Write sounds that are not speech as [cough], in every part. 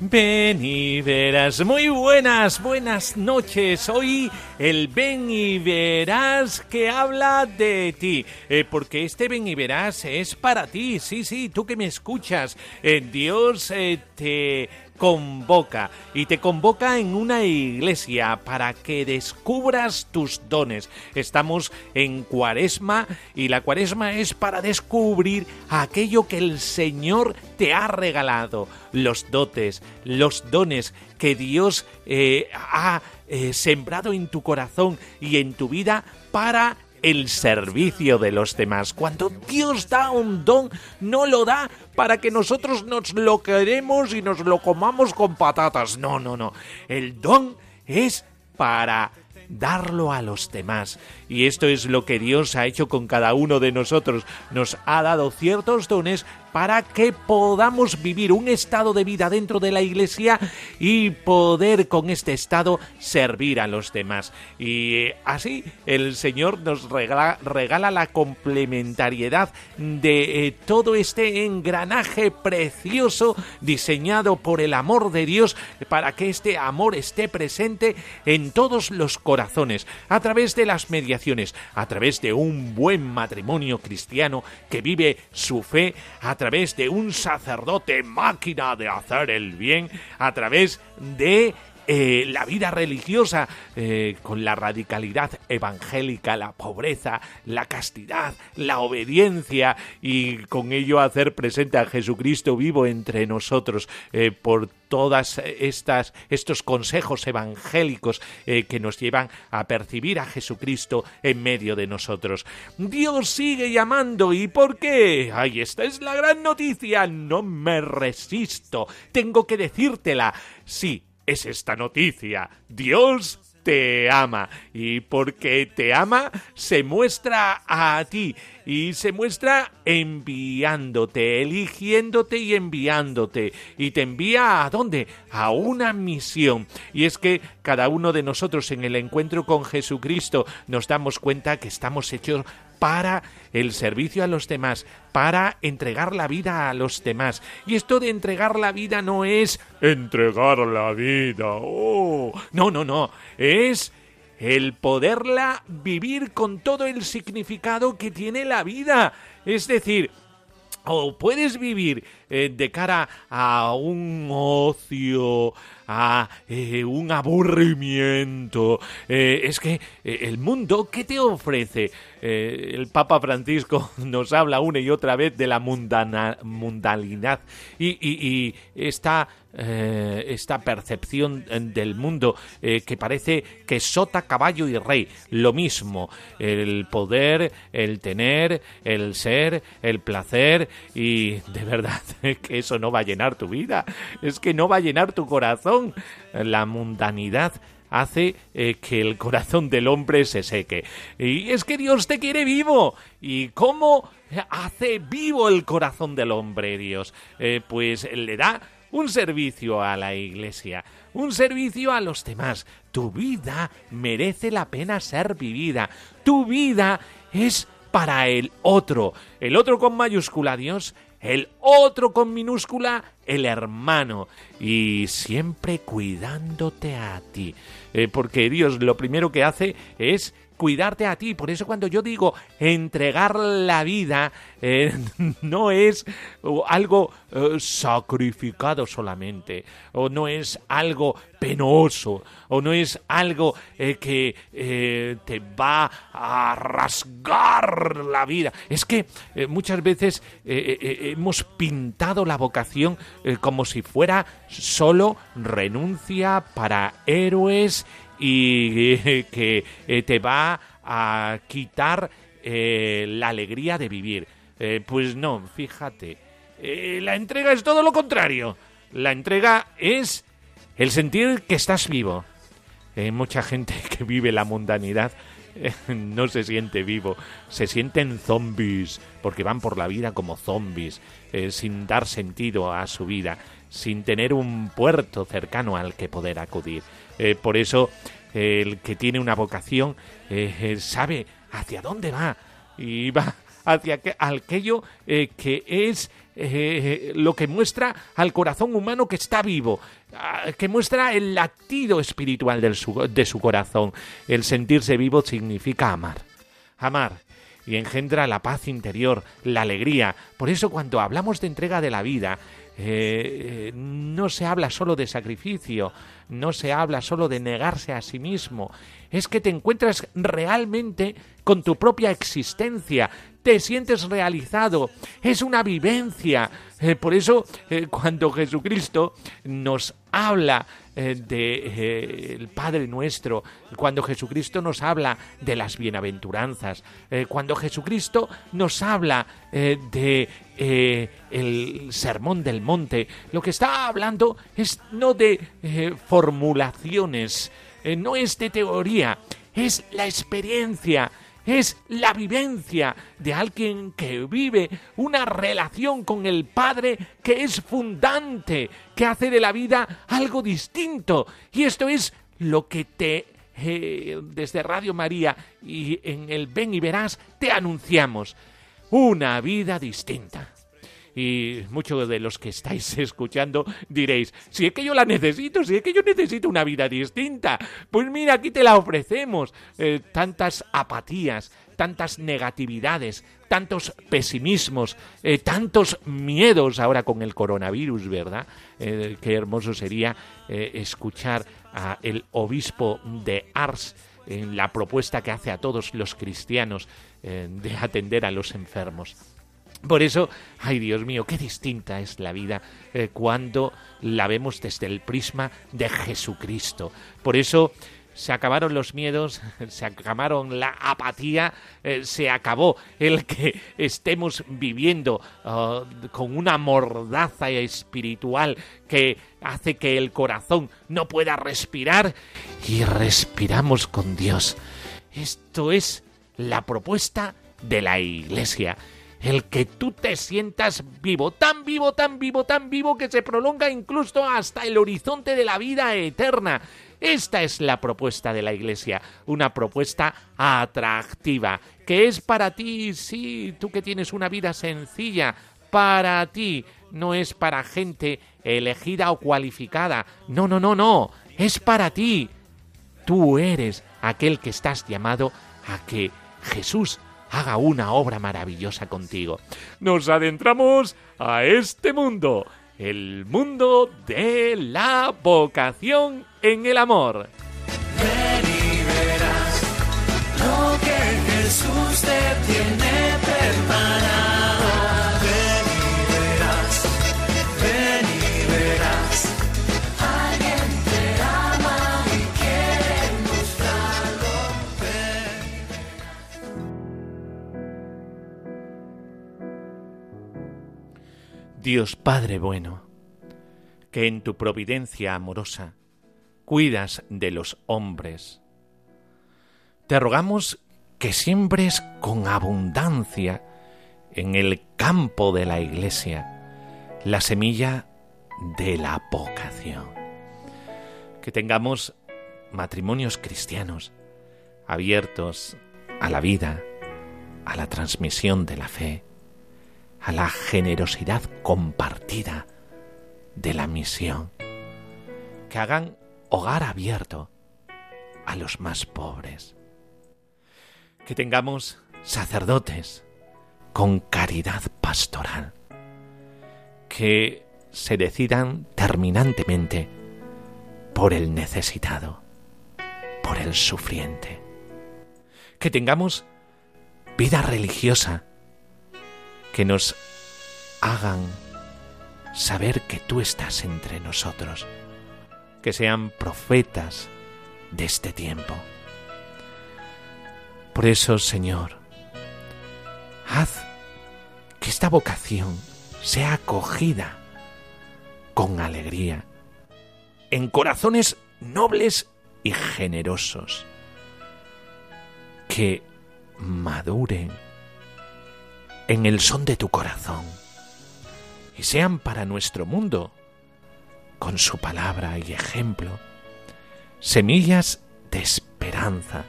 Ven y verás. Muy buenas, buenas noches. Hoy el ven y verás que habla de ti. Eh, porque este ven y verás es para ti. Sí, sí, tú que me escuchas. Eh, Dios eh, te convoca y te convoca en una iglesia para que descubras tus dones. Estamos en cuaresma y la cuaresma es para descubrir aquello que el Señor te ha regalado, los dotes, los dones que Dios eh, ha eh, sembrado en tu corazón y en tu vida para el servicio de los demás. Cuando Dios da un don, no lo da para que nosotros nos lo queremos y nos lo comamos con patatas. No, no, no. El don es para darlo a los demás. Y esto es lo que Dios ha hecho con cada uno de nosotros. Nos ha dado ciertos dones para que podamos vivir un estado de vida dentro de la iglesia y poder con este estado servir a los demás. Y eh, así el Señor nos regala, regala la complementariedad de eh, todo este engranaje precioso diseñado por el amor de Dios para que este amor esté presente en todos los corazones a través de las mediaciones, a través de un buen matrimonio cristiano que vive su fe, a través de un sacerdote máquina de hacer el bien, a través de eh, la vida religiosa eh, con la radicalidad evangélica, la pobreza, la castidad, la obediencia y con ello hacer presente a Jesucristo vivo entre nosotros eh, por todas estas estos consejos evangélicos que nos llevan a percibir a Jesucristo en medio de nosotros. Dios sigue llamando y ¿por qué? Ay, esta es la gran noticia, no me resisto, tengo que decírtela. Sí, es esta noticia. Dios te ama y porque te ama se muestra a ti y se muestra enviándote, eligiéndote y enviándote y te envía a dónde? A una misión. Y es que cada uno de nosotros en el encuentro con Jesucristo nos damos cuenta que estamos hechos para el servicio a los demás, para entregar la vida a los demás. Y esto de entregar la vida no es entregar la vida. Oh, no, no, no. Es el poderla vivir con todo el significado que tiene la vida. Es decir, o puedes vivir eh, de cara a un ocio, a eh, un aburrimiento. Eh, es que el mundo, ¿qué te ofrece? el Papa Francisco [laughs] nos habla una y otra vez de la mundana, y, esta esta percepción del mundo que parece que sota, caballo y rey, lo mismo, el poder, el tener, el ser, el placer y de verdad [laughs] que eso no va a llenar tu vida, es que no va a llenar tu corazón, la mundanidad hace eh, que el corazón del hombre se seque. Y es que Dios te quiere vivo. ¿Y cómo hace vivo el corazón del hombre Dios? pues le da un servicio a la iglesia, un servicio a los demás. Tu vida merece la pena ser vivida. Tu vida es para el otro. El otro con mayúscula, Dios. El otro con minúscula, el hermano. Y siempre cuidándote a ti. Eh, porque Dios lo primero que hace es cuidarte a ti. Por eso cuando yo digo entregar la vida, eh, [laughs] no es algo eh, sacrificado solamente, o no es algo penoso, o no es algo eh, que te va a rasgar la vida. Es que muchas veces hemos pintado la vocación como si fuera solo renuncia para héroes y que te va a quitar la alegría de vivir. Eh, pues no, fíjate. Eh, la entrega es todo lo contrario. La entrega es el sentir que estás vivo. Mucha gente [laughs] que vive la mundanidad no se siente vivo, se sienten zombies, porque van por la vida como zombies, eh, sin dar sentido a su vida, sin tener un puerto cercano al que poder acudir. Por eso el que tiene una vocación sabe hacia dónde va y va hacia aquello eh, que es eh, lo que muestra al corazón humano que está vivo, ah, que muestra el latido espiritual de su corazón. El sentirse vivo significa amar. Amar y engendra la paz interior, la alegría. Por eso cuando hablamos de entrega de la vida, eh, no se habla solo de sacrificio, no se habla solo de negarse a sí mismo, es que te encuentras realmente con tu propia existencia, te sientes realizado, es una vivencia. Eh, por eso, eh, cuando Jesucristo nos habla eh, de el Padre nuestro, cuando Jesucristo nos habla de las bienaventuranzas, cuando Jesucristo nos habla de el sermón del monte, lo que está hablando es no de formulaciones, no es de teoría, es la experiencia es la vivencia de alguien que vive una relación con el Padre que es fundante, que hace de la vida algo distinto. Y esto es lo que te eh, desde Radio María y en el Ven y Verás te anunciamos. Una vida distinta y muchos de los que estáis [laughs] escuchando diréis, si es que yo la necesito, si es que yo necesito una vida distinta, pues mira, aquí te la ofrecemos. Eh, tantas apatías, tantas negatividades, tantos pesimismos, eh, tantos miedos ahora con el coronavirus, ¿verdad? Eh, qué hermoso sería escuchar a el obispo de Ars en la propuesta que hace a todos los cristianos de atender a los enfermos. Por eso, ay Dios mío, qué distinta es la vida eh, cuando la vemos desde el prisma de Jesucristo. Por eso se acabaron los miedos, [laughs] se acabaron la apatía, eh, se acabó el que estemos viviendo ah, con una mordaza espiritual que hace que el corazón no pueda respirar y respiramos con Dios. Esto es la propuesta de la Iglesia el que tú te sientas vivo, tan vivo, tan vivo, tan vivo que se prolonga incluso hasta el horizonte de la vida eterna. Esta es la propuesta de la Iglesia, una propuesta atractiva, que es para ti, sí, tú que tienes una vida sencilla, para ti, no es para gente elegida o cualificada, no, no, no, no, es para ti. Tú eres aquel que estás llamado a que Jesús haga una obra maravillosa contigo. Nos adentramos a este mundo, el mundo de la vocación en el amor. Ven y verás lo que Jesús te tiene preparado. Dios Padre bueno, que en tu providencia amorosa cuidas de los hombres, te rogamos que siembres con abundancia en el campo de la Iglesia la semilla de la vocación. Que tengamos matrimonios cristianos abiertos a la vida, a la transmisión de la fe, a la generosidad compartida de la misión, que hagan hogar abierto a los más pobres, que tengamos sacerdotes con caridad pastoral, que se decidan terminantemente por el necesitado, por el sufriente, que tengamos vida religiosa, que nos hagan saber que tú estás entre nosotros, que sean profetas de este tiempo. Por eso, Señor, haz que esta vocación sea acogida con alegría en corazones nobles y generosos, que maduren en el son de tu corazón y sean para nuestro mundo, con su palabra y ejemplo, semillas de esperanza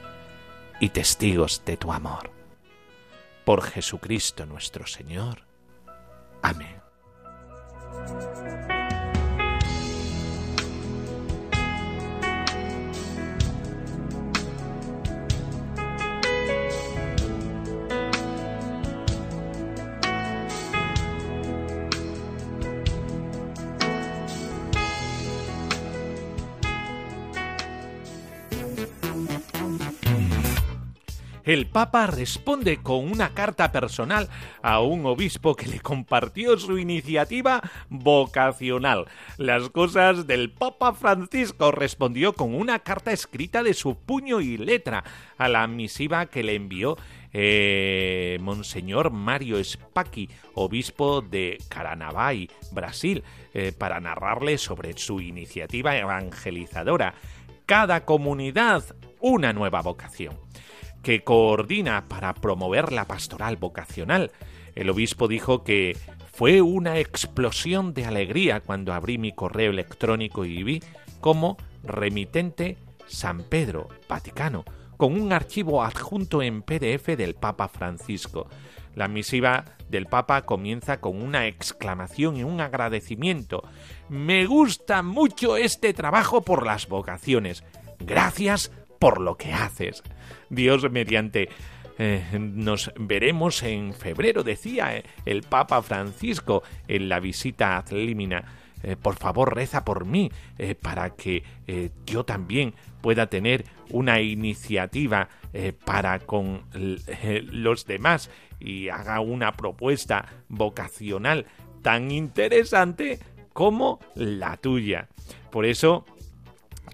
y testigos de tu amor. Por Jesucristo nuestro Señor. Amén. El Papa responde con una carta personal a un obispo que le compartió su iniciativa vocacional. Las cosas del Papa Francisco respondió con una carta escrita de su puño y letra a la misiva que le envió eh, Monseñor Mario Spacchi, obispo de Caranavai, Brasil, eh, para narrarle sobre su iniciativa evangelizadora. Cada comunidad, una nueva vocación que coordina para promover la pastoral vocacional. El obispo dijo que fue una explosión de alegría cuando abrí mi correo electrónico y vi como remitente San Pedro, Vaticano, con un archivo adjunto en PDF del Papa Francisco. La misiva del Papa comienza con una exclamación y un agradecimiento. Me gusta mucho este trabajo por las vocaciones. Gracias por lo que haces. Dios mediante eh, nos veremos en febrero, decía eh, el Papa Francisco en la visita a Límina. Eh, por favor, reza por mí para que yo también pueda tener una iniciativa para con los demás y haga una propuesta vocacional tan interesante como la tuya. Por eso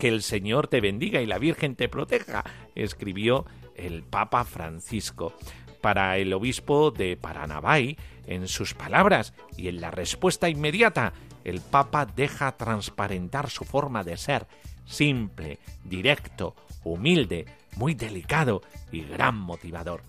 que el Señor te bendiga y la Virgen te proteja, escribió el Papa Francisco. Para el obispo de Paranabay, en sus palabras y en la respuesta inmediata, el Papa deja transparentar su forma de ser, simple, directo, humilde, muy delicado y gran motivador.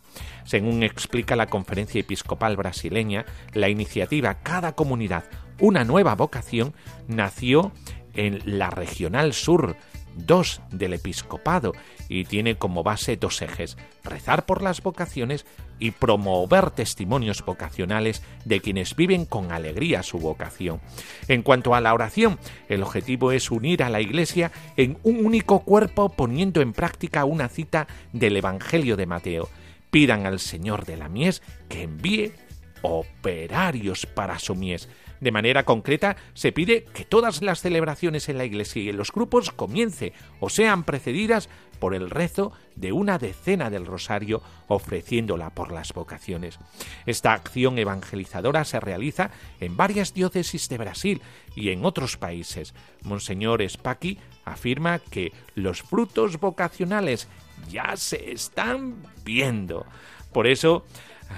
Según explica la Conferencia Episcopal Brasileña, la iniciativa Cada Comunidad, una nueva vocación, nació en la Regional Sur 2 del Episcopado y tiene como base dos ejes, rezar por las vocaciones y promover testimonios vocacionales de quienes viven con alegría su vocación. En cuanto a la oración, el objetivo es unir a la Iglesia en un único cuerpo poniendo en práctica una cita del Evangelio de Mateo. Pidan al Señor de la mies que envíe operarios para su mies. De manera concreta, se pide que todas las celebraciones en la Iglesia y en los grupos comience o sean precedidas por el rezo de una decena del rosario ofreciéndola por las vocaciones. Esta acción evangelizadora se realiza en varias diócesis de Brasil y en otros países. Monseñor Spaki afirma que los frutos vocacionales ya se están viendo. Por eso,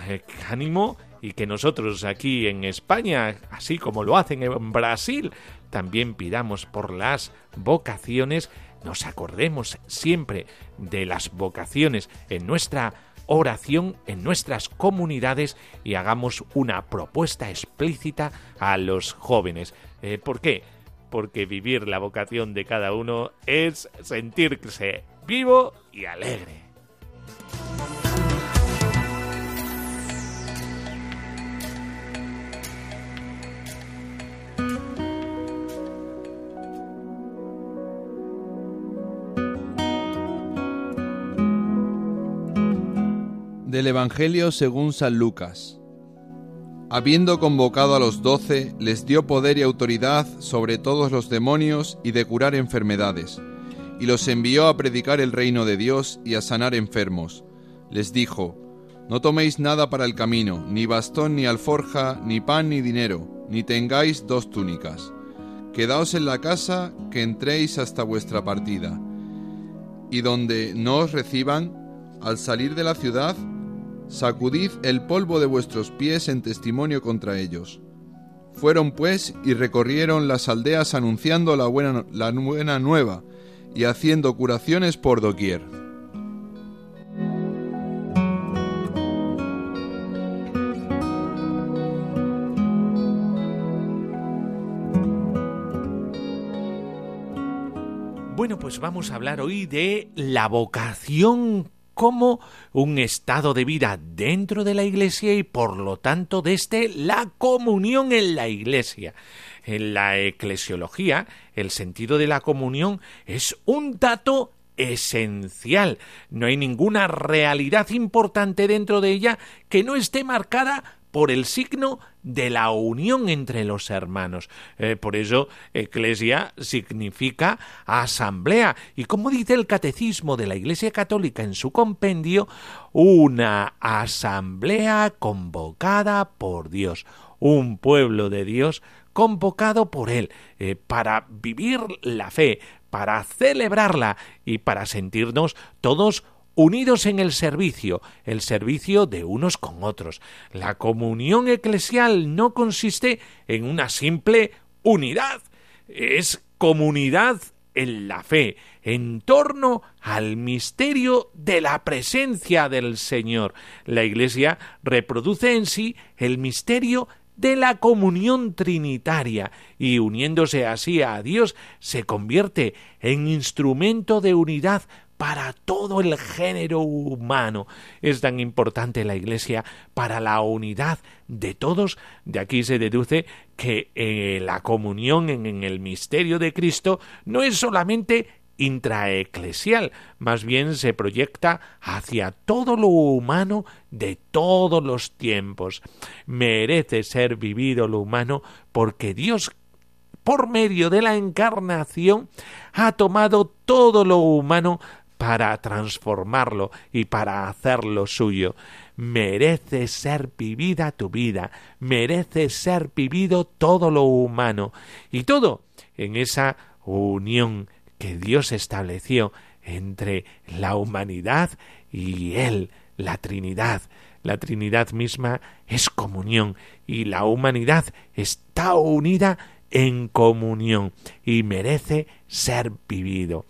eh, ánimo y que nosotros aquí en España, así como lo hacen en Brasil, también pidamos por las vocaciones, nos acordemos siempre de las vocaciones en nuestra oración en nuestras comunidades y hagamos una propuesta explícita a los jóvenes. Eh, ¿Por qué? Porque vivir la vocación de cada uno es sentirse vivo y alegre. Del Evangelio según San Lucas. Habiendo convocado a los doce, les dio poder y autoridad sobre todos los demonios y de curar enfermedades, y los envió a predicar el reino de Dios y a sanar enfermos. Les dijo, No toméis nada para el camino, ni bastón, ni alforja, ni pan, ni dinero, ni tengáis dos túnicas. Quedaos en la casa, que entréis hasta vuestra partida y donde no os reciban, al salir de la ciudad, sacudid el polvo de vuestros pies en testimonio contra ellos. Fueron pues y recorrieron las aldeas anunciando la buena, la buena nueva y haciendo curaciones por doquier. Bueno, pues vamos a hablar hoy de la vocación como un estado de vida dentro de la Iglesia y por lo tanto desde la comunión en la Iglesia. En la eclesiología, el sentido de la comunión es un dato esencial. No hay ninguna realidad importante dentro de ella que no esté marcada por el signo de la unión entre los hermanos. Eh, por eso, eclesia significa asamblea. Y como dice el catecismo de la Iglesia Católica en su compendio, una asamblea convocada por Dios, un pueblo de Dios convocado por Él eh, para vivir la fe, para celebrarla y para sentirnos todos unidos en el servicio, el servicio de unos con otros. La comunión eclesial no consiste en una simple unidad, es comunidad en la fe, en torno al misterio de la presencia del Señor. La Iglesia reproduce en sí el misterio de la comunión trinitaria y uniéndose así a Dios se convierte en instrumento de unidad para todo el género humano. Es tan importante la Iglesia para la unidad de todos. De aquí se deduce que eh, la comunión en, el misterio de Cristo no es solamente intraeclesial, más bien se proyecta hacia todo lo humano de todos los tiempos. Merece ser vivido lo humano porque Dios por medio de la encarnación ha tomado todo lo humano para transformarlo y para hacerlo suyo. Merece ser vivida tu vida, merece ser vivido todo lo humano y todo en esa unión que Dios estableció entre la humanidad y Él, la Trinidad. La Trinidad misma es comunión y la humanidad está unida en comunión y merece ser vivido.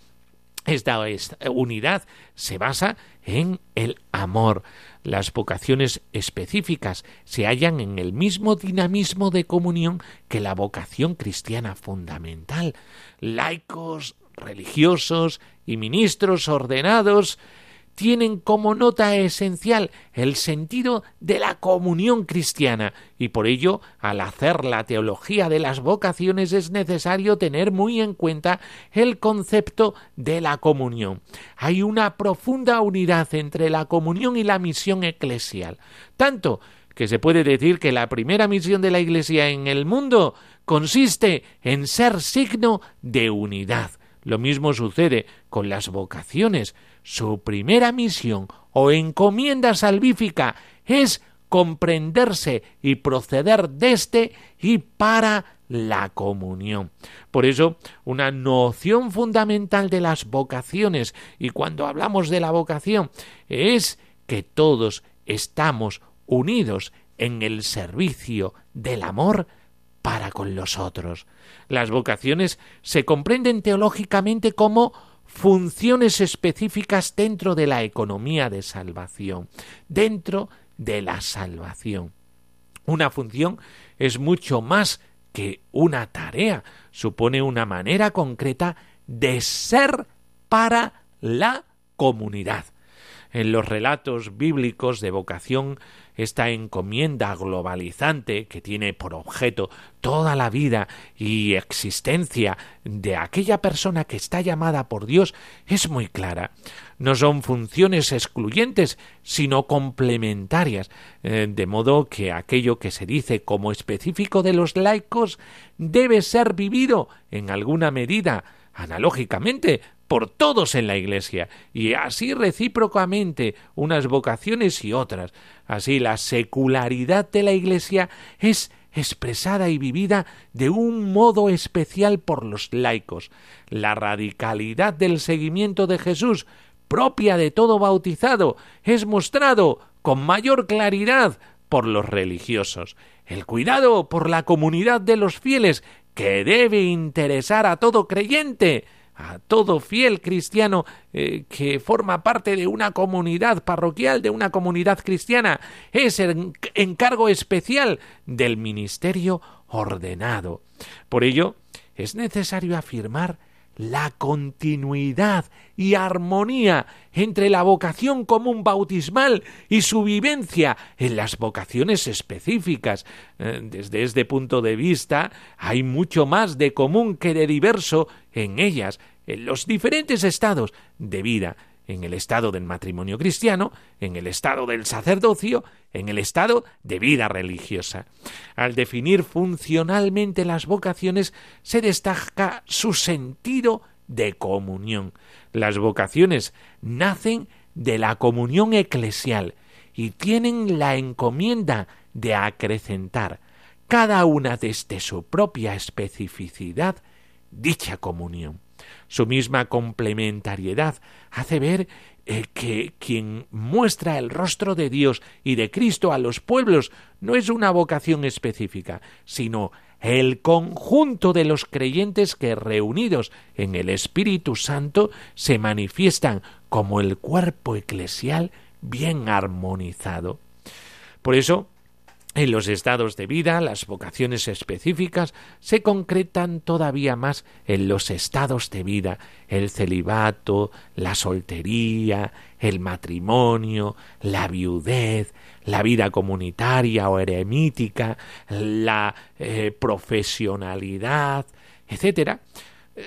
Esta, unidad se basa en el amor. Las vocaciones específicas se hallan en el mismo dinamismo de comunión que la vocación cristiana fundamental. Laicos, religiosos y ministros ordenados tienen como nota esencial el sentido de la comunión cristiana y por ello al hacer la teología de las vocaciones es necesario tener muy en cuenta el concepto de la comunión. Hay una profunda unidad entre la comunión y la misión eclesial, tanto que se puede decir que la primera misión de la Iglesia en el mundo consiste en ser signo de unidad. Lo mismo sucede con las vocaciones. Su primera misión o encomienda salvífica es comprenderse y proceder desde y para la comunión. Por eso, una noción fundamental de las vocaciones, y cuando hablamos de la vocación, es que todos estamos unidos en el servicio del amor para con los otros. Las vocaciones se comprenden teológicamente como funciones específicas dentro de la economía de salvación, dentro de la salvación. Una función es mucho más que una tarea, supone una manera concreta de ser para la comunidad. En los relatos bíblicos de vocación esta encomienda globalizante que tiene por objeto toda la vida y existencia de aquella persona que está llamada por Dios es muy clara. No son funciones excluyentes, sino complementarias, eh, de modo que aquello que se dice como específico de los laicos debe ser vivido en alguna medida analógicamente por todos en la Iglesia, y así recíprocamente unas vocaciones y otras. Así la secularidad de la Iglesia es expresada y vivida de un modo especial por los laicos. La radicalidad del seguimiento de Jesús, propia de todo bautizado, es mostrado con mayor claridad por los religiosos. El cuidado por la comunidad de los fieles, que debe interesar a todo creyente, a todo fiel cristiano eh, que forma parte de una comunidad parroquial, de una comunidad cristiana, es el encargo especial del ministerio ordenado. Por ello, es necesario afirmar la continuidad y armonía entre la vocación común bautismal y su vivencia en las vocaciones específicas. Eh, desde este punto de vista, hay mucho más de común que de diverso en ellas, en los diferentes estados de vida, en el estado del matrimonio cristiano, en el estado del sacerdocio, en el estado de vida religiosa. Al definir funcionalmente las vocaciones se destaca su sentido de comunión. Las vocaciones nacen de la comunión eclesial y tienen la encomienda de acrecentar cada una desde su propia especificidad dicha comunión. Su misma complementariedad hace ver eh, que quien muestra el rostro de Dios y de Cristo a los pueblos no es una vocación específica, sino el conjunto de los creyentes que reunidos en el Espíritu Santo se manifiestan como el cuerpo eclesial bien armonizado. Por eso, en los estados de vida, las vocaciones específicas se concretan todavía más en los estados de vida, el celibato, la soltería, el matrimonio, la viudez, la vida comunitaria o eremítica, la eh, profesionalidad, etc.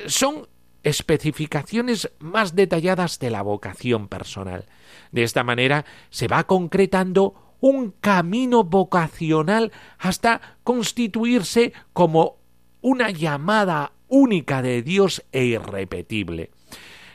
Son especificaciones más detalladas de la vocación personal. De esta manera se va concretando un camino vocacional hasta constituirse como una llamada única de Dios e irrepetible.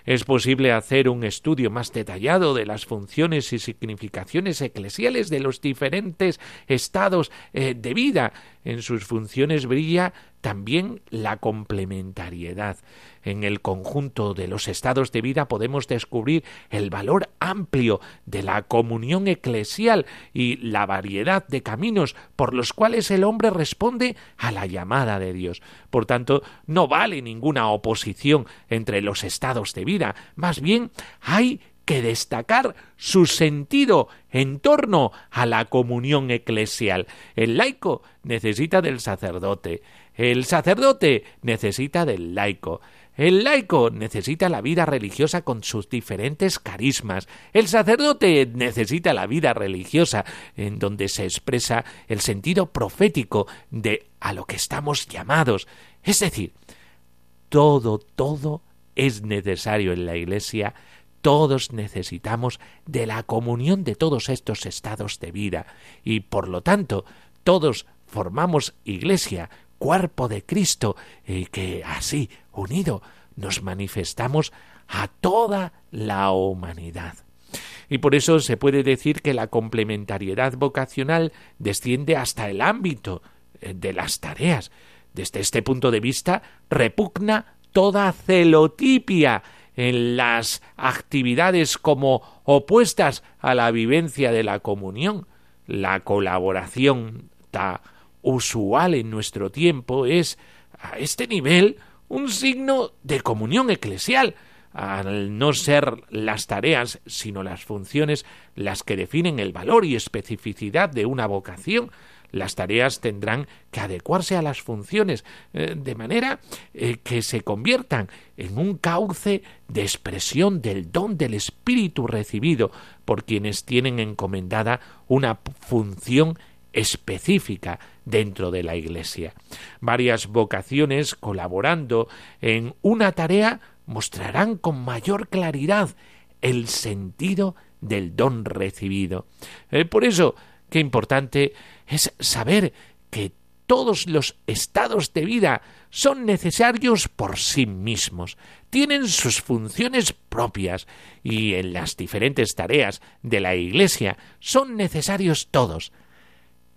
Es posible hacer un estudio más detallado de las funciones y significaciones eclesiales de los diferentes estados eh, de vida. En sus funciones brilla también la complementariedad. En el conjunto de los estados de vida podemos descubrir el valor amplio de la comunión eclesial y la variedad de caminos por los cuales el hombre responde a la llamada de Dios. Por tanto, no vale ninguna oposición entre los estados de vida, más bien hay que destacar su sentido en torno a la comunión eclesial. El laico necesita del sacerdote, el sacerdote necesita del laico. El laico necesita la vida religiosa con sus diferentes carismas. El sacerdote necesita la vida religiosa en donde se expresa el sentido profético de a lo que estamos llamados. Es decir, todo, todo es necesario en la Iglesia. Todos necesitamos de la comunión de todos estos estados de vida y, por lo tanto, todos formamos Iglesia, cuerpo de Cristo, y que así, unido, nos manifestamos a toda la humanidad. Y por eso se puede decir que la complementariedad vocacional desciende hasta el ámbito eh, de las tareas. Desde este punto de vista, repugna toda celotipia en las actividades como opuestas a la vivencia de la comunión. La colaboración ta usual en nuestro tiempo es a este nivel un signo de comunión eclesial, al no ser las tareas, sino las funciones las que definen el valor y especificidad de una vocación. Las tareas tendrán que adecuarse a las funciones, eh, de manera eh, que se conviertan en un cauce de expresión del don del Espíritu recibido por quienes tienen encomendada una función específica dentro de la Iglesia. Varias vocaciones colaborando en una tarea mostrarán con mayor claridad el sentido del don recibido. Eh, por eso, qué importante es saber que todos los estados de vida son necesarios por sí mismos, tienen sus funciones propias y en las diferentes tareas de la Iglesia son necesarios todos,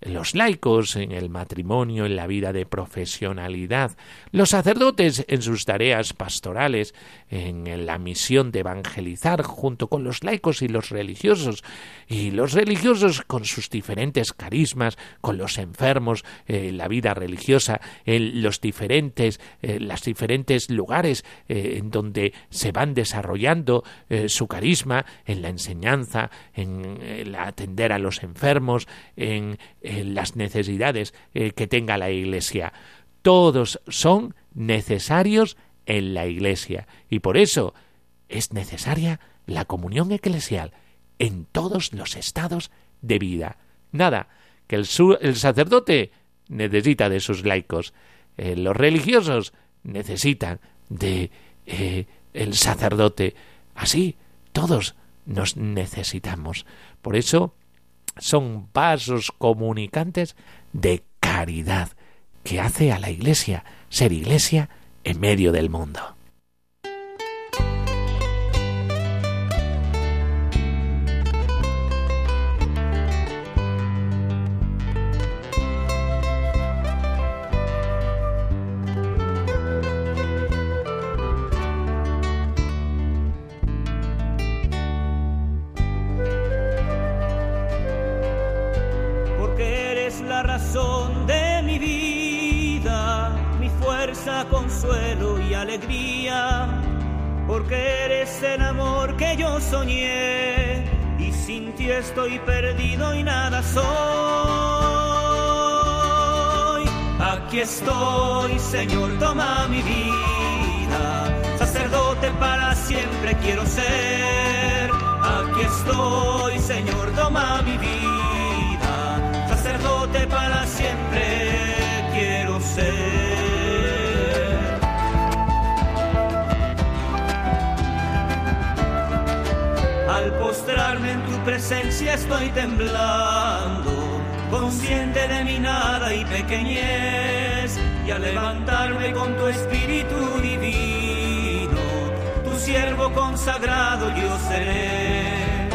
los laicos en el matrimonio, en la vida de profesionalidad, los sacerdotes en sus tareas pastorales, en la misión de evangelizar junto con los laicos y los religiosos, y los religiosos con sus diferentes carismas, con los enfermos, en la vida religiosa, en los diferentes, las diferentes lugares eh, en donde se van desarrollando eh, su carisma, en la enseñanza, en el atender a los enfermos, en las necesidades eh, que tenga la Iglesia. Todos son necesarios en la Iglesia y por eso es necesaria la comunión eclesial en todos los estados de vida. Nada, que el, sacerdote necesita de sus laicos, eh, los religiosos necesitan de eh, el sacerdote. Así, todos nos necesitamos. Por eso, son vasos comunicantes de caridad que hace a la Iglesia ser Iglesia en medio del mundo. Estoy, Señor, toma mi vida, sacerdote para siempre quiero ser. Aquí estoy, Señor, toma mi vida, sacerdote para siempre quiero ser. Al postrarme en tu presencia estoy temblando, consciente de mi nada y pequeñez, y al levantarme con tu espíritu divino, tu siervo consagrado yo seré.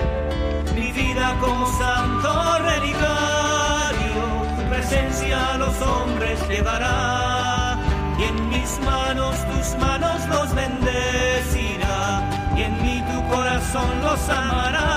Mi vida como santo relicario, presencia a los hombres llevará, y en mis manos tus manos los bendecirá y en mí tu corazón los amará.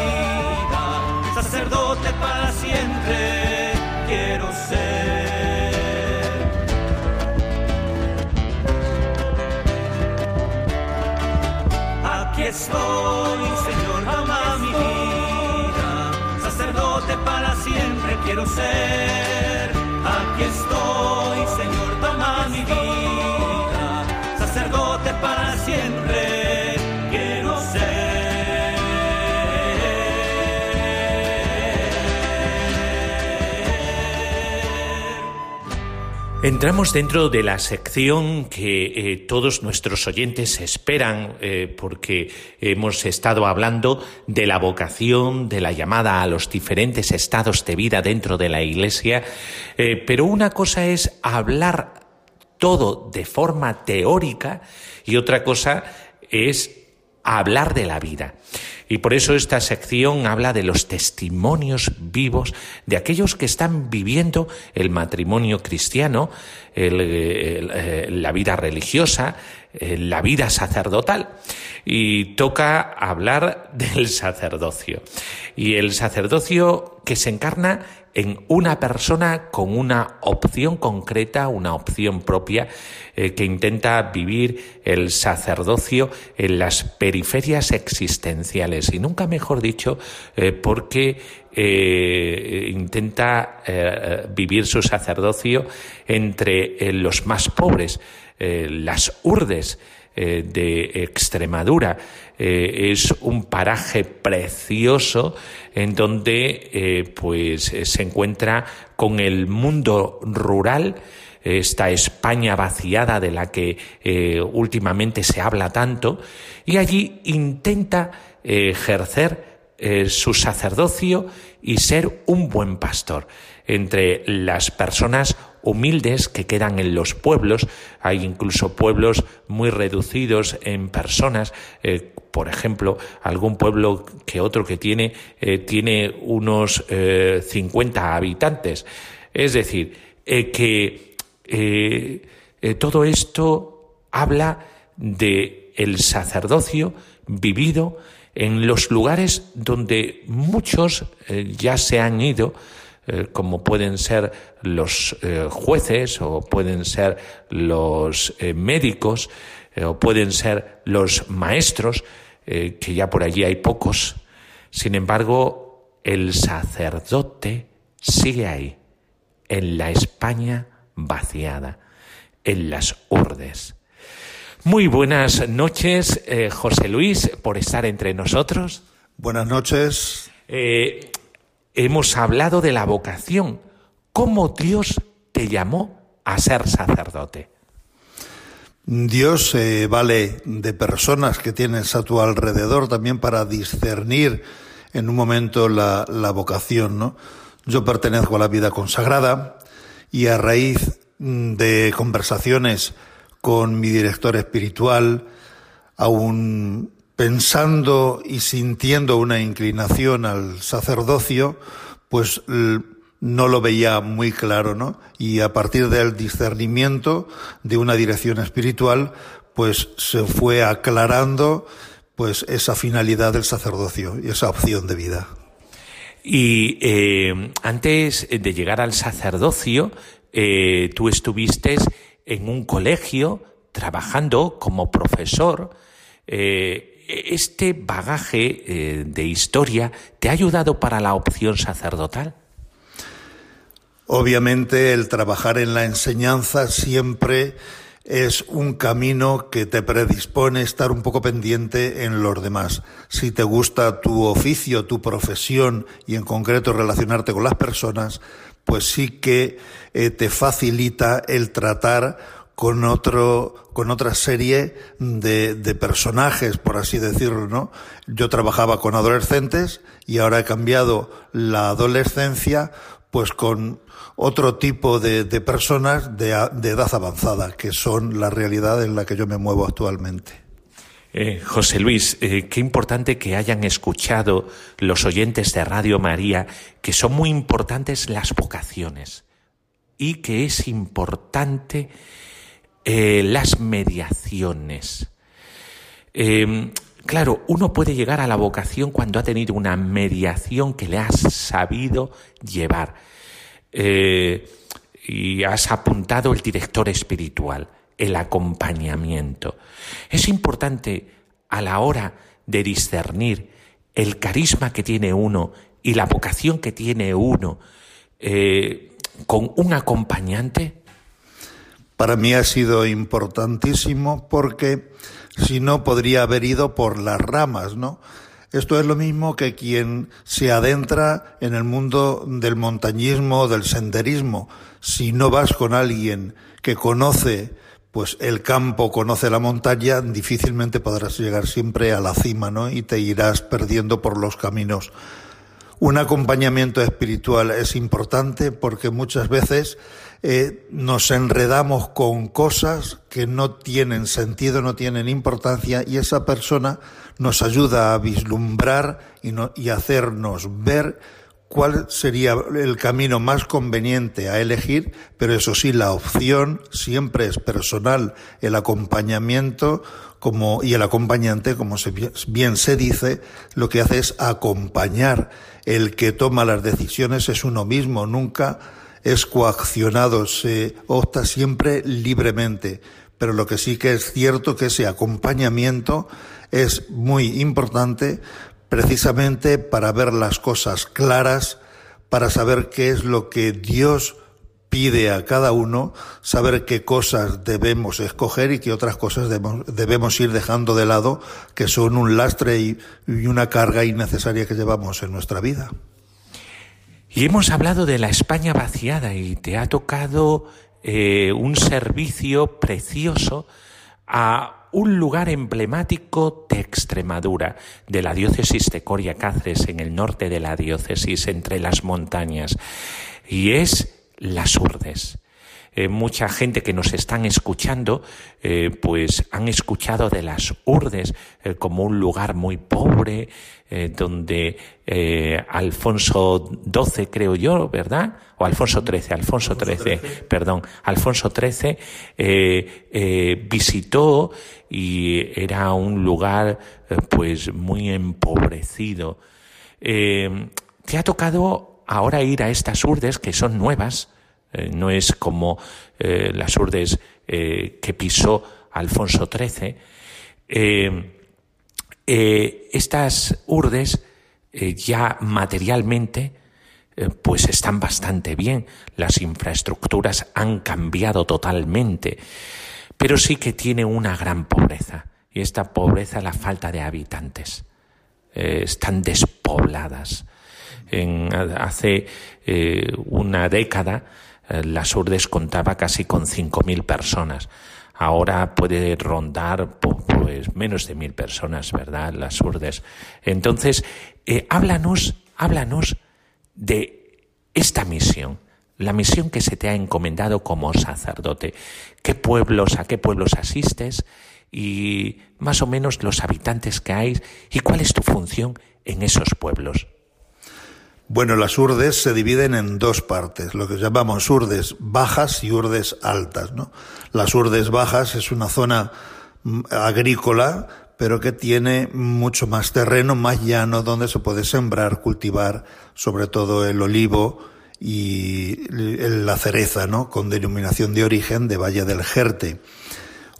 sacerdote para siempre quiero ser. Aquí estoy, Señor, ama mi vida, sacerdote para siempre quiero ser. Entramos dentro de la sección que eh, todos nuestros oyentes esperan eh, porque hemos estado hablando de la vocación, de la llamada a los diferentes estados de vida dentro de la Iglesia, eh, pero una cosa es hablar todo de forma teórica y otra cosa es hablar de la vida. Y por eso esta sección habla de los testimonios vivos de aquellos que están viviendo el matrimonio cristiano, el, eh, la vida religiosa, eh, la vida sacerdotal. Y toca hablar [laughs] del sacerdocio. Y el sacerdocio que se encarna en una persona con una opción concreta, una opción propia, eh, que intenta vivir el sacerdocio en las periferias existenciales. Y nunca mejor dicho, eh, porque eh, intenta vivir su sacerdocio entre los más pobres, las urdes de Extremadura. Eh, es un paraje precioso en donde eh, pues eh, se encuentra con el mundo rural, esta España vaciada de la que últimamente se habla tanto, y allí intenta ejercer su sacerdocio y ser un buen pastor. Entre las personas humildes que quedan en los pueblos. Hay incluso pueblos muy reducidos en personas. Eh, por ejemplo, algún pueblo que otro que tiene, eh, tiene unos eh, 50 habitantes. Es decir, eh, que todo esto habla de el sacerdocio vivido en los lugares donde muchos ya se han ido, eh, como pueden ser los eh, jueces o pueden ser los eh, médicos o pueden ser los maestros, que ya por allí hay pocos. Sin embargo, el sacerdote sigue ahí, en la España vaciada, en las urdes. Muy buenas noches, José Luis, por estar entre nosotros. Buenas noches. Eh, hemos hablado de la vocación. ¿Cómo Dios te llamó a ser sacerdote? Dios se vale de personas que tienes a tu alrededor también para discernir en un momento la, la vocación, ¿no? Yo pertenezco a la vida consagrada y a raíz mm, de conversaciones con mi director espiritual, aún pensando y sintiendo una inclinación al sacerdocio, pues no lo veía muy claro, ¿no? Y a partir del discernimiento de una dirección espiritual, pues se fue aclarando pues esa finalidad del sacerdocio y esa opción de vida. Y eh, antes de llegar al sacerdocio, eh, tú estuviste en un colegio trabajando como profesor. Eh, ¿Este bagaje eh, de historia te ha ayudado para la opción sacerdotal? Obviamente el trabajar en la enseñanza siempre es un camino que te predispone a estar un poco pendiente en los demás. Si te gusta tu oficio, tu profesión y en concreto relacionarte con las personas, pues sí que eh, te facilita el tratar con otro, con otra serie de, de personajes, por así decirlo, ¿no? Yo trabajaba con adolescentes y ahora he cambiado la adolescencia pues con otro tipo de, de personas de, de edad avanzada, que son la realidad en la que yo me muevo actualmente. Eh, José Luis, eh, qué importante que hayan escuchado los oyentes de Radio María que son muy importantes las vocaciones y que es importante eh, las mediaciones. Eh, claro, uno puede llegar a la vocación cuando ha tenido una mediación que le has sabido llevar. Eh, y has apuntado el director espiritual, el acompañamiento. Es importante a la hora de discernir el carisma que tiene uno y la vocación que tiene uno eh, con un acompañante? Para mí ha sido importantísimo porque si no podría haber ido por las ramas, ¿no? Esto es lo mismo que quien se adentra en el mundo del montañismo, del senderismo. Si no vas con alguien que conoce pues el campo conoce la montaña, difícilmente podrás llegar siempre a la cima, ¿no? Y te irás perdiendo por los caminos. Un acompañamiento espiritual es importante porque muchas veces eh, nos enredamos con cosas que no tienen sentido, no tienen importancia y esa persona nos ayuda a vislumbrar y, hacernos ver cuál sería el camino más conveniente a elegir, pero eso sí, la opción siempre es personal, el acompañamiento como, y el acompañante, como bien se dice, lo que hace es acompañar. El que toma las decisiones es uno mismo, nunca es coaccionado, se opta siempre libremente. Pero lo que sí que es cierto que ese acompañamiento es muy importante precisamente para ver las cosas claras, para saber qué es lo que Dios pide a cada uno, saber qué cosas debemos escoger y qué otras cosas debemos, ir dejando de lado, que son un lastre y, una carga innecesaria que llevamos en nuestra vida. Y hemos hablado de la España vaciada y te ha tocado eh, un servicio precioso a un lugar emblemático de Extremadura, de la diócesis de Coria Cáceres, en el norte de la diócesis, entre las montañas, y es las Urdes. Eh, mucha gente que nos están escuchando, eh, pues han escuchado de las Urdes eh, como un lugar muy pobre, donde Alfonso XII, creo yo, ¿verdad? O Alfonso XIII, Alfonso XIII, perdón, Alfonso XIII visitó y era un lugar pues muy empobrecido. ¿Te ha tocado ahora ir a estas urdes que son nuevas? Eh, no es como eh, las urdes eh, que pisó Alfonso XIII. estas urdes ya materialmente pues están bastante bien, las infraestructuras han cambiado totalmente, pero sí que tiene una gran pobreza, y esta pobreza la falta de habitantes. están despobladas. En, hace una década eh, las Urdes contaba casi con 5.000 personas. Ahora puede rondar pues menos de mil personas, ¿verdad? Las Urdes. Entonces, eh, háblanos, háblanos de esta misión, la misión que se te ha encomendado como sacerdote. ¿Qué pueblos, a qué pueblos asistes? Y más o menos los habitantes que hay y cuál es tu función en esos pueblos. Bueno, las urdes se dividen en dos partes, lo que llamamos urdes bajas y urdes altas. ¿no? Las urdes bajas es una zona mm, agrícola, pero que tiene mucho más terreno, más llano, donde se puede sembrar, cultivar, sobre todo el olivo y la cereza, ¿no? con denominación de origen de Valle del Jerte.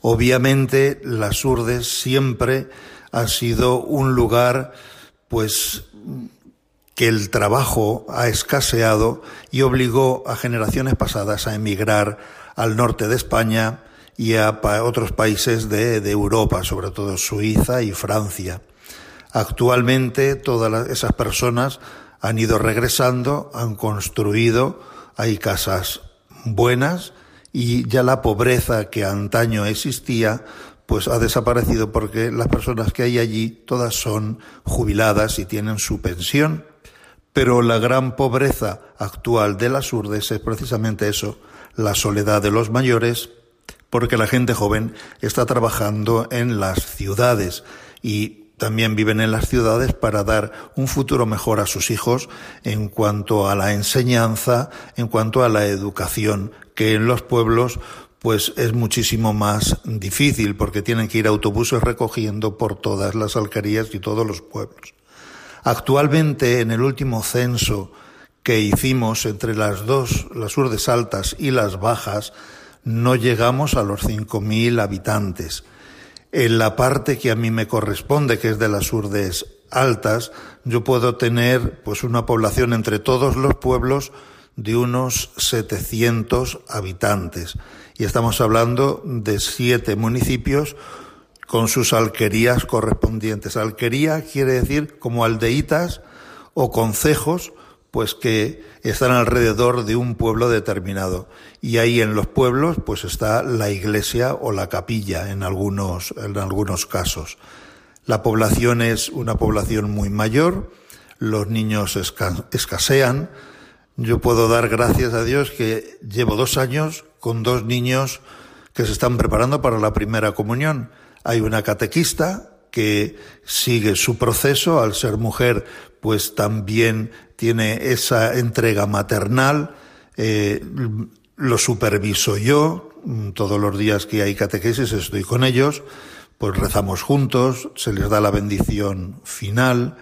Obviamente, las urdes siempre ha sido un lugar, pues, el trabajo ha escaseado y obligó a generaciones pasadas a emigrar al norte de España y a otros países de, Europa, sobre todo Suiza y Francia. Actualmente todas esas personas han ido regresando, han construido, hay casas buenas y ya la pobreza que antaño existía pues ha desaparecido porque las personas que hay allí todas son jubiladas y tienen su pensión pero la gran pobreza actual de las urdes es precisamente eso, la soledad de los mayores, porque la gente joven está trabajando en las ciudades y también viven en las ciudades para dar un futuro mejor a sus hijos en cuanto a la enseñanza, en cuanto a la educación, que en los pueblos pues es muchísimo más difícil porque tienen que ir autobuses recogiendo por todas las alquerías y todos los pueblos. Actualmente, en el último censo que hicimos entre las dos, las urdes altas y las bajas, no llegamos a los 5.000 habitantes. En la parte que a mí me corresponde, que es de las urdes altas, yo puedo tener pues una población entre todos los pueblos de unos 700 habitantes. Y estamos hablando de siete municipios con sus alquerías correspondientes. Alquería quiere decir como aldeitas o concejos, pues que están alrededor de un pueblo determinado. Y ahí en los pueblos, pues está la iglesia o la capilla en algunos, en algunos casos. La población es una población muy mayor, los niños escasean. Yo puedo dar gracias a Dios que llevo dos años con dos niños que se están preparando para la primera comunión. Hay una catequista que sigue su proceso, al ser mujer, pues también tiene esa entrega maternal, eh, lo superviso yo, todos los días que hay catequesis estoy con ellos, pues rezamos juntos, se les da la bendición final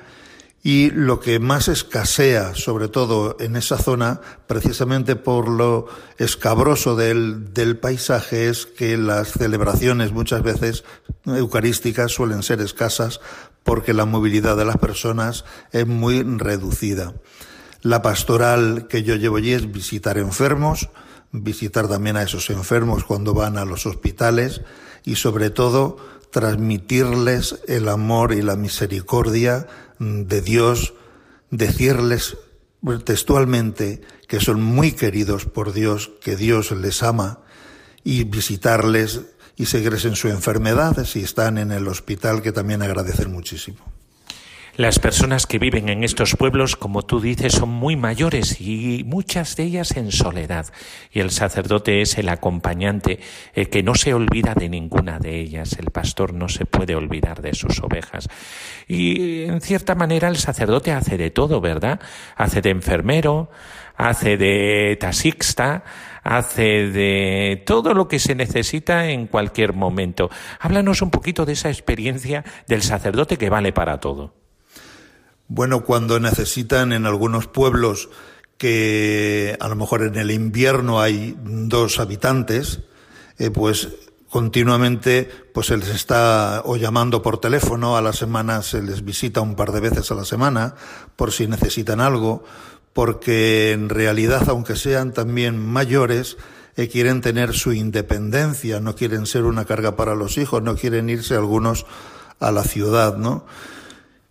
y lo que más escasea, sobre todo en esa zona, precisamente por lo escabroso del, del paisaje, es que las celebraciones muchas veces eucarísticas suelen ser escasas porque la movilidad de las personas es muy reducida. La pastoral que yo llevo allí es visitar enfermos, visitar también a esos enfermos cuando van a los hospitales y sobre todo transmitirles el amor y la misericordia de Dios, decirles textualmente que son muy queridos por Dios, que Dios les ama y visitarles y seguirles en su enfermedad si están en el hospital, que también agradecer muchísimo. Las personas que viven en estos pueblos, como tú dices, son muy mayores y muchas de ellas en soledad. Y el sacerdote es el acompañante que no se olvida de ninguna de ellas. El pastor no se puede olvidar de sus ovejas. Y en cierta manera el sacerdote hace de todo, ¿verdad? Hace de enfermero, hace de taxista, hace de todo lo que se necesita en cualquier momento. Háblanos un poquito de esa experiencia del sacerdote que vale para todo. Bueno, cuando necesitan en algunos pueblos que a lo mejor en el invierno hay dos habitantes, eh, pues continuamente pues se les está o llamando por teléfono, a la semana se les visita un par de veces a la semana por si necesitan algo, porque en realidad, aunque sean también mayores, eh, quieren tener su independencia, no quieren ser una carga para los hijos, no quieren irse algunos a la ciudad, ¿no?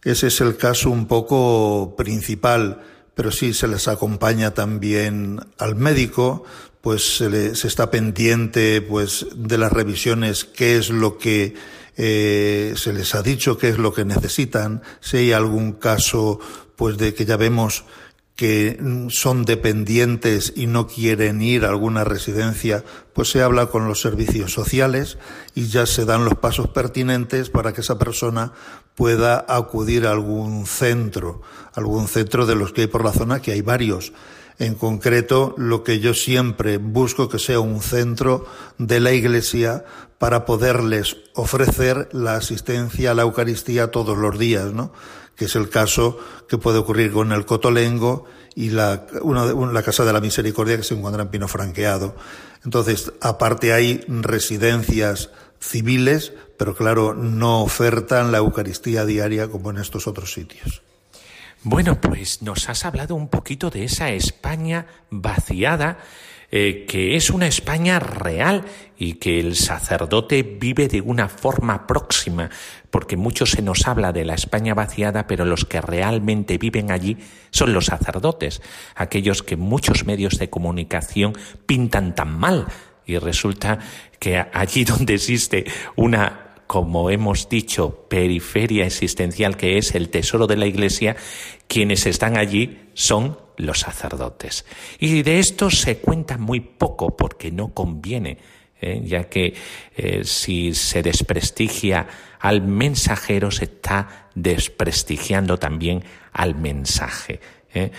Ese es el caso un poco principal, pero sí se les acompaña también al médico, pues se, se está pendiente pues de las revisiones, qué es lo que eh, se les ha dicho, qué es lo que necesitan, si hay algún caso pues de que ya vemos que son dependientes y no quieren ir a alguna residencia, pues se habla con los servicios sociales y ya se dan los pasos pertinentes para que esa persona pueda acudir a algún centro, algún centro de los que hay por la zona, que hay varios. En concreto, lo que yo siempre busco que sea un centro de la Iglesia para poderles ofrecer la asistencia a la Eucaristía todos los días, ¿no? Que es el caso que puede ocurrir con el Cotolengo y la, una, la Casa de la Misericordia que se encuentra en Pino Franqueado. Entonces, aparte hay residencias civiles, pero claro, no ofertan la Eucaristía diaria como en estos otros sitios. Bueno, pues nos has hablado un poquito de esa España vaciada eh, que es una España real y que el sacerdote vive de una forma próxima, porque mucho se nos habla de la España vaciada, pero los que realmente viven allí son los sacerdotes, aquellos que muchos medios de comunicación pintan tan mal. Y resulta que allí [laughs] donde existe una como hemos dicho, periferia existencial que es el tesoro de la Iglesia, quienes están allí son los sacerdotes. Y de esto se cuenta muy poco porque no conviene, ¿eh? ya que eh, si se desprestigia al mensajero se está desprestigiando también al mensaje. ¿eh?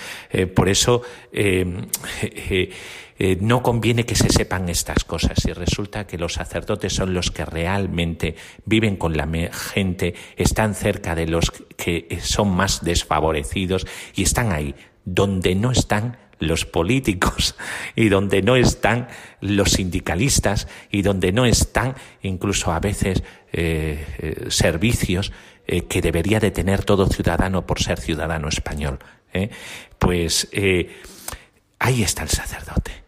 por eso [laughs] no conviene que se sepan estas cosas y resulta que los sacerdotes son los que realmente viven con la gente, están cerca de los que son más desfavorecidos y están ahí donde no están los políticos y donde no están los sindicalistas y donde no están incluso a veces eh, eh, servicios eh, que debería de tener todo ciudadano por ser ciudadano español. Pues ahí está el sacerdote.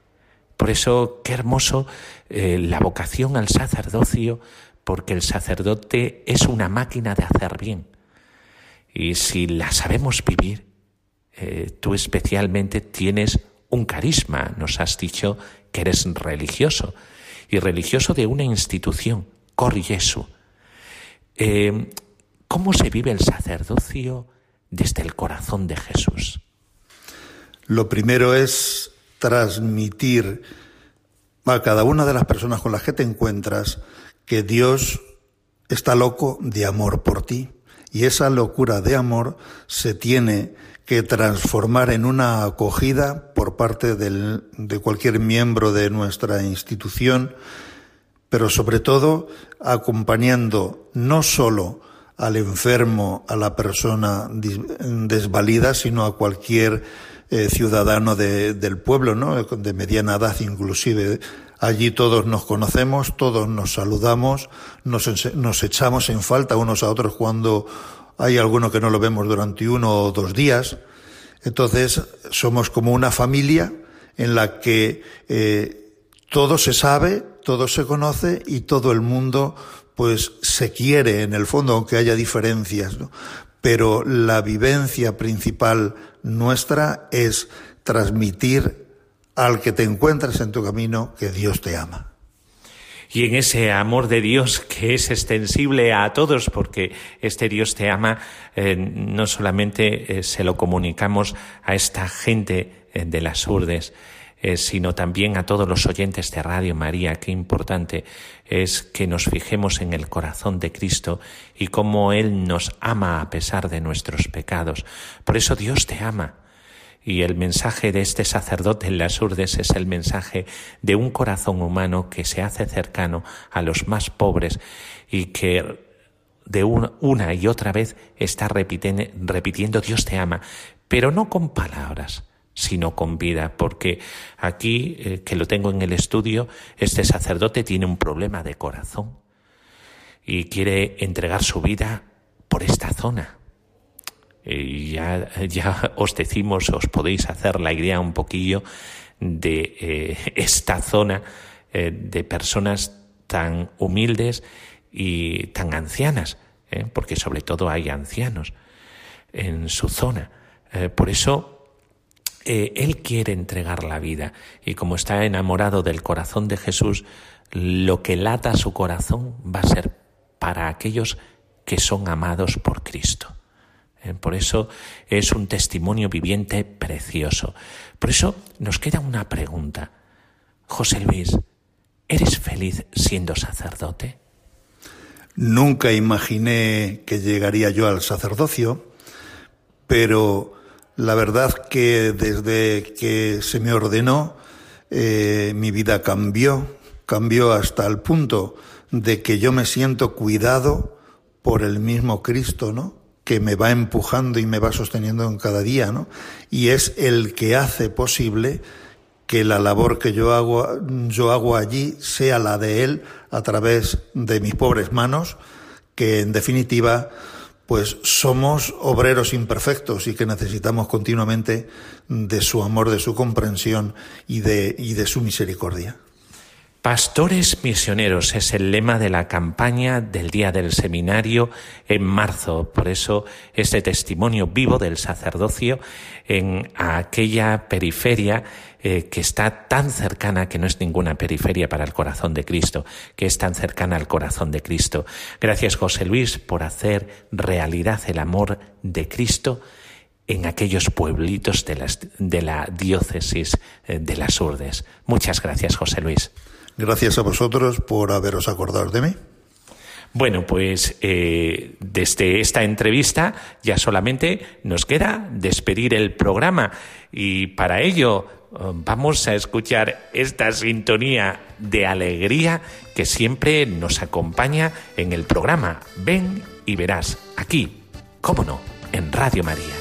Por eso, qué hermoso la vocación al sacerdocio, porque el sacerdote es una máquina de hacer bien. Y si la sabemos vivir, eh, tú especialmente tienes un carisma, nos has dicho que eres religioso, y religioso de una institución, Cor Jesu. Eh, ¿Cómo se vive el sacerdocio desde el corazón de Jesús? Lo primero es transmitir a cada una de las personas con las que te encuentras que Dios está loco de amor por ti. Y esa locura de amor se tiene que transformar en una acogida por parte de cualquier miembro de nuestra institución, pero sobre todo acompañando no solo al enfermo, a la persona desvalida, sino a cualquier eh, ciudadano del pueblo, ¿no? de mediana edad inclusive. Allí todos nos conocemos, todos nos saludamos, nos, nos echamos en falta unos a otros cuando hay alguno que no lo vemos durante uno o dos días. Entonces, somos como una familia en la que eh, todo se sabe, todo se conoce y todo el mundo pues se quiere en el fondo, aunque haya diferencias. Pero la vivencia principal nuestra es transmitir al que te encuentres en tu camino que Dios te ama y en ese amor de Dios que es extensible a todos, porque este Dios te ama, eh, no solamente eh, se lo comunicamos a esta gente eh, de las urdes, sino también a todos los oyentes de Radio María. Qué importante es que nos fijemos en el corazón de Cristo y cómo Él nos ama a pesar de nuestros pecados. Por eso Dios te ama. Y el mensaje de este sacerdote en las urdes es el mensaje de un corazón humano que se hace cercano a los más pobres y que de una, y otra vez está repitiendo, Dios te ama, pero no con palabras, sino con vida, porque aquí, eh, que lo tengo en el estudio, este sacerdote tiene un problema de corazón y quiere entregar su vida por esta zona eh, ya, [laughs] ya os decimos, os podéis hacer la idea un poquillo de eh, [laughs] esta zona eh, de personas tan humildes y tan ancianas, porque sobre todo hay ancianos en su zona. por eso él quiere entregar la vida y como está enamorado del corazón de Jesús, lo que lata su corazón va a ser para aquellos que son amados por Cristo. ¿Eh? Por eso es un testimonio viviente precioso. Por eso nos queda una pregunta. José Luis, ¿eres feliz siendo sacerdote? Nunca imaginé que llegaría yo al sacerdocio, pero la verdad que desde que se me ordenó, eh, mi vida cambió, cambió hasta el punto de que yo me siento cuidado por el mismo Cristo, ¿no? Que me va empujando y me va sosteniendo en cada día, ¿no? Y es el que hace posible que la labor que yo hago, yo hago allí sea la de él a través de mis pobres manos, que en definitiva, pues somos obreros imperfectos y que necesitamos continuamente de su amor, de su comprensión y de, y de su misericordia. Pastores misioneros es el lema de la campaña del Día del Seminario en marzo. Por eso este testimonio vivo del sacerdocio en aquella periferia eh, que está tan cercana, que no es ninguna periferia para el corazón de Cristo, que es tan cercana al corazón de Cristo. Gracias José Luis por hacer realidad el amor de Cristo en aquellos pueblitos de, la diócesis eh, de las Urdes. Muchas gracias José Luis. Gracias a vosotros por haberos acordado de mí. Bueno, pues eh, desde esta entrevista ya solamente nos queda despedir el programa y para ello eh, vamos a escuchar esta sintonía de alegría que siempre nos acompaña en el programa. Ven y verás aquí, cómo no, en Radio María.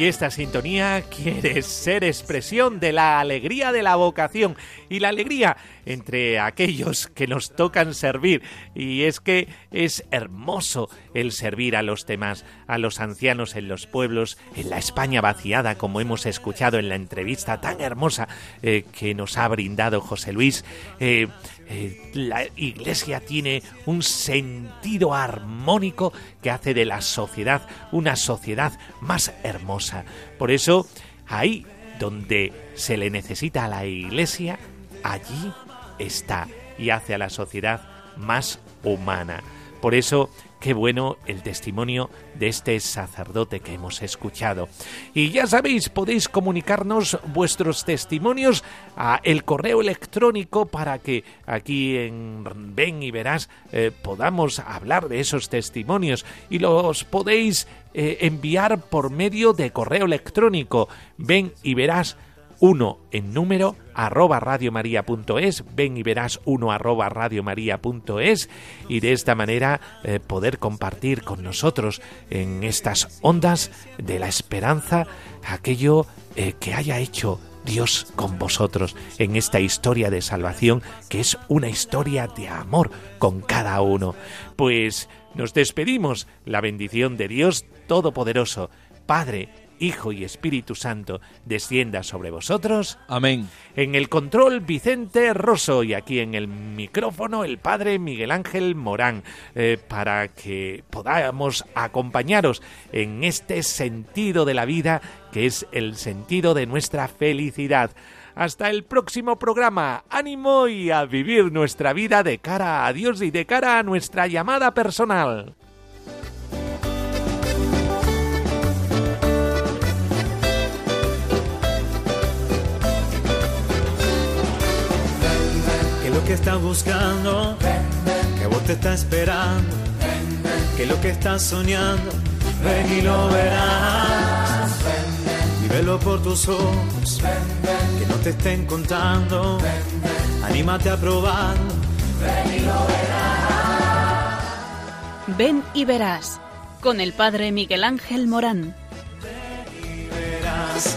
Y esta sintonía quiere ser expresión de la alegría de la vocación y la alegría entre aquellos que nos tocan servir. Y es que es hermoso el servir a los demás, a los ancianos en los pueblos, en la España vaciada, como hemos escuchado en la entrevista tan hermosa eh, que nos ha brindado José Luis. Eh, eh, la iglesia tiene un sentido armónico que hace de la sociedad una sociedad más hermosa. Por eso, ahí donde se le necesita a la iglesia, allí está y hace a la sociedad más humana. Por eso Qué bueno el testimonio de este sacerdote que hemos escuchado. Y ya sabéis, podéis comunicarnos vuestros testimonios a el correo electrónico para que aquí en Ven y Verás eh, podamos hablar de esos testimonios y los podéis eh, enviar por medio de correo electrónico. Ven y Verás 1 en número arroba radiomaria.es, ven y verás uno arroba radiomaria.es y de esta manera eh, poder compartir con nosotros en estas ondas de la esperanza aquello eh, que haya hecho Dios con vosotros en esta historia de salvación que es una historia de amor con cada uno. Pues nos despedimos, la bendición de Dios Todopoderoso, Padre, Hijo y Espíritu Santo, descienda sobre vosotros. Amén. En el control Vicente Rosso y aquí en el micrófono el Padre Miguel Ángel Morán, eh, para que podamos acompañaros en este sentido de la vida que es el sentido de nuestra felicidad. Hasta el próximo programa. Ánimo y a vivir nuestra vida de cara a Dios y de cara a nuestra llamada personal. Que estás buscando, que vos te estás esperando, que lo que estás soñando, ven y lo verás. Vívelo por tus ojos, que no te estén contando, anímate a probar, ven y lo verás. Ven y verás, con el padre Miguel Ángel Morán. Ven y verás,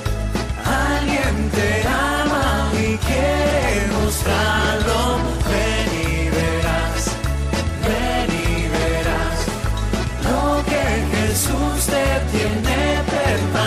alguien te ama y quiere mostrarlo. tiene perdón.